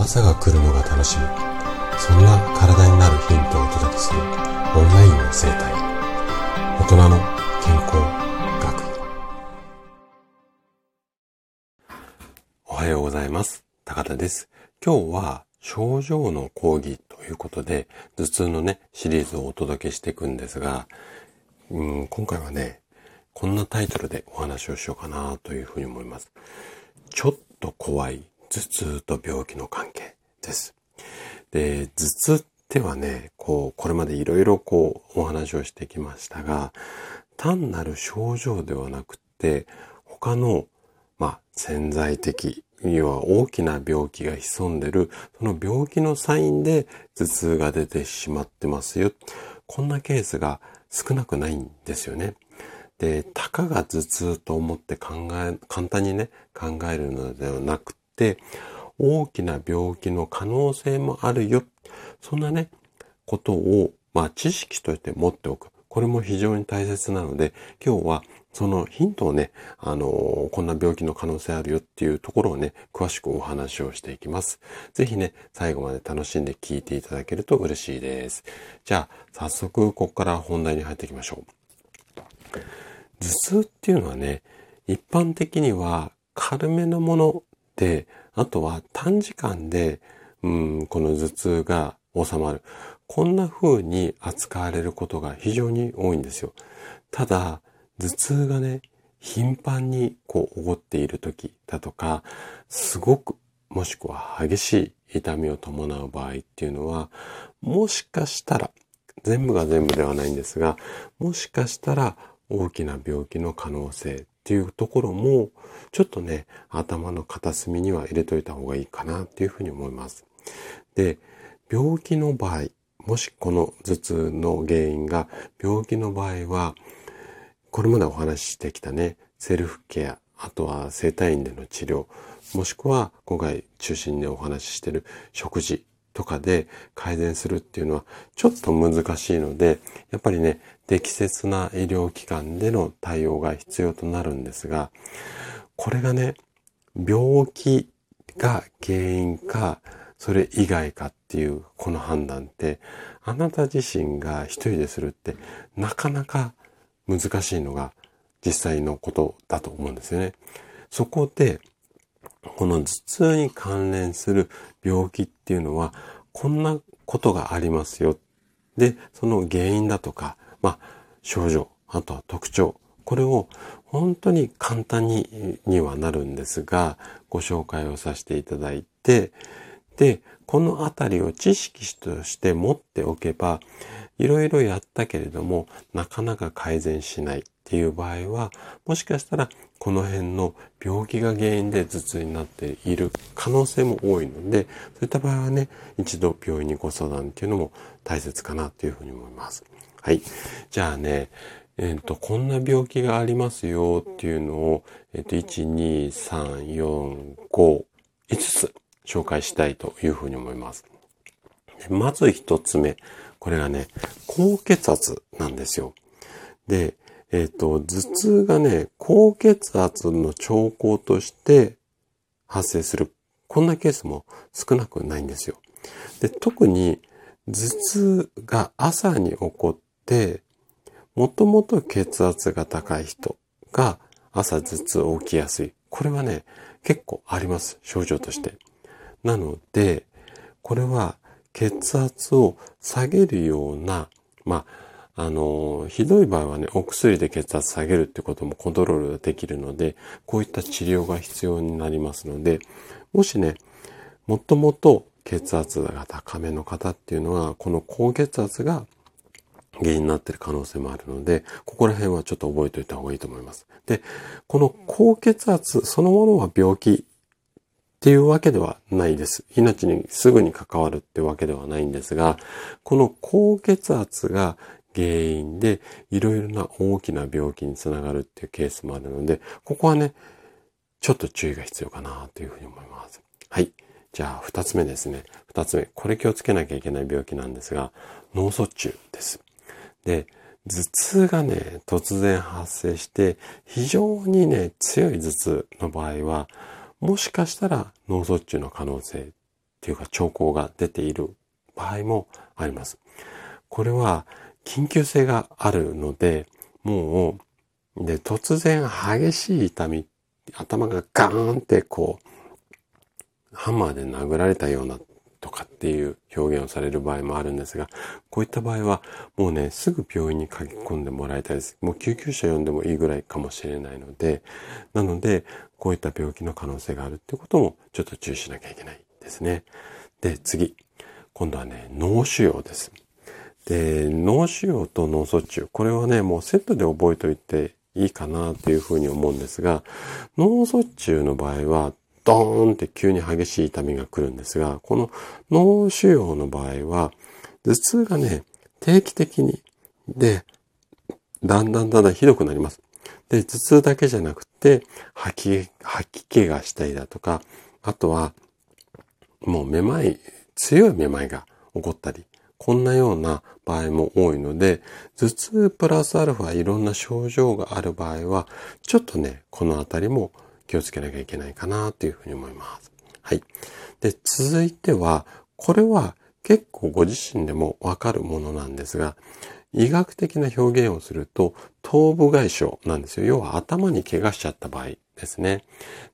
朝が来るのが楽しみ。そんな体になるヒントをお届けするオンラインの生態。大人の健康学。おはようございます。高田です。今日は症状の講義ということで頭痛のねシリーズをお届けしていくんですが、うん、今回はねこんなタイトルでお話をしようかなというふうに思います。ちょっと怖い頭痛と病気の関係です。で、頭痛ってはね、こう、これまでいろいろこう、お話をしてきましたが、単なる症状ではなくて、他の、まあ、潜在的、には大きな病気が潜んでる、その病気のサインで頭痛が出てしまってますよ。こんなケースが少なくないんですよね。で、たかが頭痛と思って考え、簡単にね、考えるのではなくて、大きな病気の可能性もあるよ。そんなね、ことを、まあ知識として持っておく。これも非常に大切なので、今日はそのヒントをね、あのー、こんな病気の可能性あるよっていうところをね、詳しくお話をしていきます。ぜひね、最後まで楽しんで聞いていただけると嬉しいです。じゃあ、早速、ここから本題に入っていきましょう。頭痛っていうのはね、一般的には軽めのもので、あとは短時間で、うん、この頭痛が収まる。こんな風に扱われることが非常に多いんですよ。ただ、頭痛がね、頻繁にこう起こっている時だとか、すごくもしくは激しい痛みを伴う場合っていうのは、もしかしたら、全部が全部ではないんですが、もしかしたら大きな病気の可能性っていうところも、ちょっとね、頭の片隅には入れといた方がいいかなっていうふうに思います。で、病気の場合、もしこの頭痛の原因が病気の場合は、これまでお話ししてきたね、セルフケア、あとは整体院での治療、もしくは今回中心でお話ししている食事とかで改善するっていうのはちょっと難しいので、やっぱりね、適切な医療機関での対応が必要となるんですが、これがね、病気が原因か、それ以外かっていうこの判断って、あなた自身が一人でするってなかなか難しいのが実際のことだと思うんですよね。そこで、この頭痛に関連する病気っていうのは、こんなことがありますよ。で、その原因だとか、まあ、症状、あとは特徴、これを本当に簡単ににはなるんですが、ご紹介をさせていただいて、で、このあたりを知識として持っておけば、いろいろやったけれども、なかなか改善しないっていう場合は、もしかしたらこの辺の病気が原因で頭痛になっている可能性も多いので、そういった場合はね、一度病院にご相談っていうのも大切かなというふうに思います。はい。じゃあね、えっ、ー、と、こんな病気がありますよっていうのを、えっ、ー、と、1、2、3、4、5、5つ紹介したいというふうに思います。まず一つ目。これがね、高血圧なんですよ。で、えっ、ー、と、頭痛がね、高血圧の兆候として発生する。こんなケースも少なくないんですよ。で、特に頭痛が朝に起こって、もともと血圧が高い人が朝頭痛起きやすい。これはね、結構あります。症状として。なので、これは血圧を下げるような、まあ、あの、ひどい場合はね、お薬で血圧下げるってこともコントロールできるので、こういった治療が必要になりますので、もしね、もともと血圧が高めの方っていうのは、この高血圧が原因になっている可能性もあるので、ここら辺はちょっと覚えておいた方がいいと思います。で、この高血圧そのものは病気っていうわけではないです。命にすぐに関わるってわけではないんですが、この高血圧が原因でいろいろな大きな病気につながるっていうケースもあるので、ここはね、ちょっと注意が必要かなというふうに思います。はい。じゃあ、二つ目ですね。二つ目。これ気をつけなきゃいけない病気なんですが、脳卒中です。で、頭痛がね、突然発生して、非常にね、強い頭痛の場合は、もしかしたら脳卒中の可能性っていうか兆候が出ている場合もあります。これは緊急性があるので、もう、で、突然激しい痛み、頭がガーンってこう、ハンマーで殴られたようなとかっていう表現をされる場合もあるんですが、こういった場合はもうね、すぐ病院に書き込んでもらいたいです。もう救急車呼んでもいいぐらいかもしれないので、なので、こういった病気の可能性があるってこともちょっと注意しなきゃいけないですね。で、次。今度はね、脳腫瘍です。で、脳腫瘍と脳卒中。これはね、もうセットで覚えておいていいかなというふうに思うんですが、脳卒中の場合はドーンって急に激しい痛みが来るんですが、この脳腫瘍の場合は、頭痛がね、定期的に、で、だんだんだんだんひどくなります。で、頭痛だけじゃなくて、吐き、吐き気がしたりだとか、あとは、もうめまい、強いめまいが起こったり、こんなような場合も多いので、頭痛プラスアルファいろんな症状がある場合は、ちょっとね、このあたりも気をつけなきゃいけないかなというふうに思います。はい。で、続いては、これは結構ご自身でもわかるものなんですが、医学的な表現をすると、頭部外傷なんですよ。要は頭に怪我しちゃった場合ですね。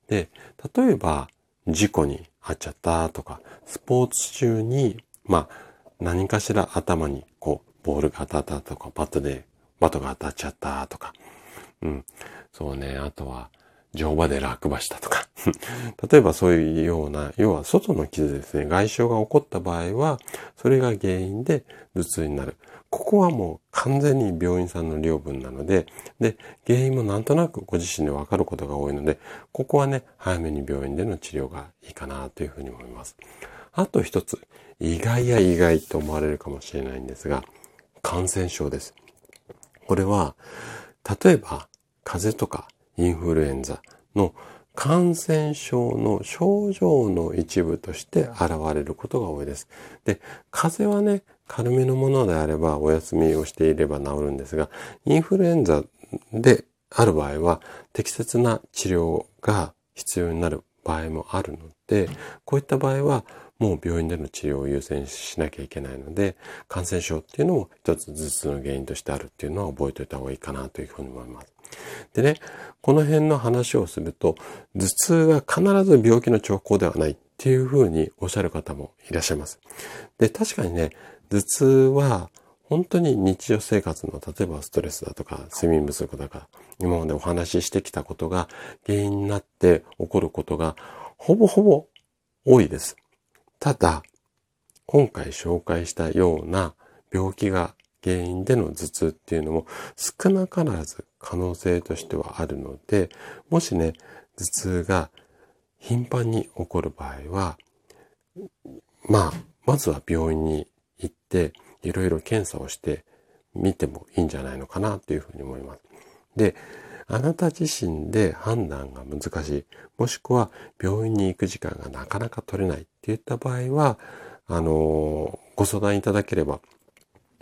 で、例えば、事故に遭っちゃったとか、スポーツ中に、まあ、何かしら頭にこう、ボールが当たったとか、バットで、バットが当たっちゃったとか、うん。そうね。あとは、乗馬で落馬したとか 例えばそういうような、要は外の傷ですね、外傷が起こった場合は、それが原因で頭痛になる。ここはもう完全に病院さんの領分なので、で、原因もなんとなくご自身でわかることが多いので、ここはね、早めに病院での治療がいいかなというふうに思います。あと一つ、意外や意外と思われるかもしれないんですが、感染症です。これは、例えば、風邪とかインフルエンザの感染症の症状の一部として現れることが多いです。で、風邪はね、軽めのものであればお休みをしていれば治るんですが、インフルエンザである場合は適切な治療が必要になる場合もあるので、こういった場合はもう病院での治療を優先しなきゃいけないので、感染症っていうのも一つ頭痛の原因としてあるっていうのは覚えておいた方がいいかなというふうに思います。でね、この辺の話をすると、頭痛は必ず病気の兆候ではないっていうふうにおっしゃる方もいらっしゃいます。で、確かにね、頭痛は本当に日常生活の例えばストレスだとか睡眠不足だとか今までお話ししてきたことが原因になって起こることがほぼほぼ多いです。ただ、今回紹介したような病気が原因での頭痛っていうのも少なからず可能性としてはあるので、もしね、頭痛が頻繁に起こる場合は、まあ、まずは病院に行って、いろいろ検査をしてみてもいいんじゃないのかなというふうに思います。で、あなた自身で判断が難しい、もしくは病院に行く時間がなかなか取れないっていった場合は、あのご相談いただければ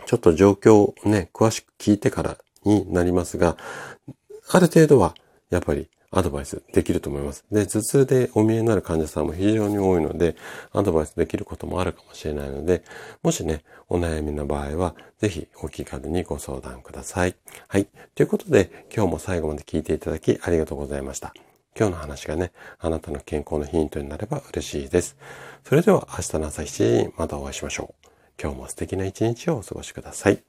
ちょっと状況をね、詳しく聞いてからになりますが、ある程度はやっぱりアドバイスできると思います。で、頭痛でお見えになる患者さんも非常に多いので、アドバイスできることもあるかもしれないので、もしね、お悩みの場合は、ぜひお気軽にご相談ください。はい。ということで、今日も最後まで聞いていただきありがとうございました。今日の話がね、あなたの健康のヒントになれば嬉しいです。それでは明日の朝7時にまたお会いしましょう。今日も素敵な一日をお過ごしください。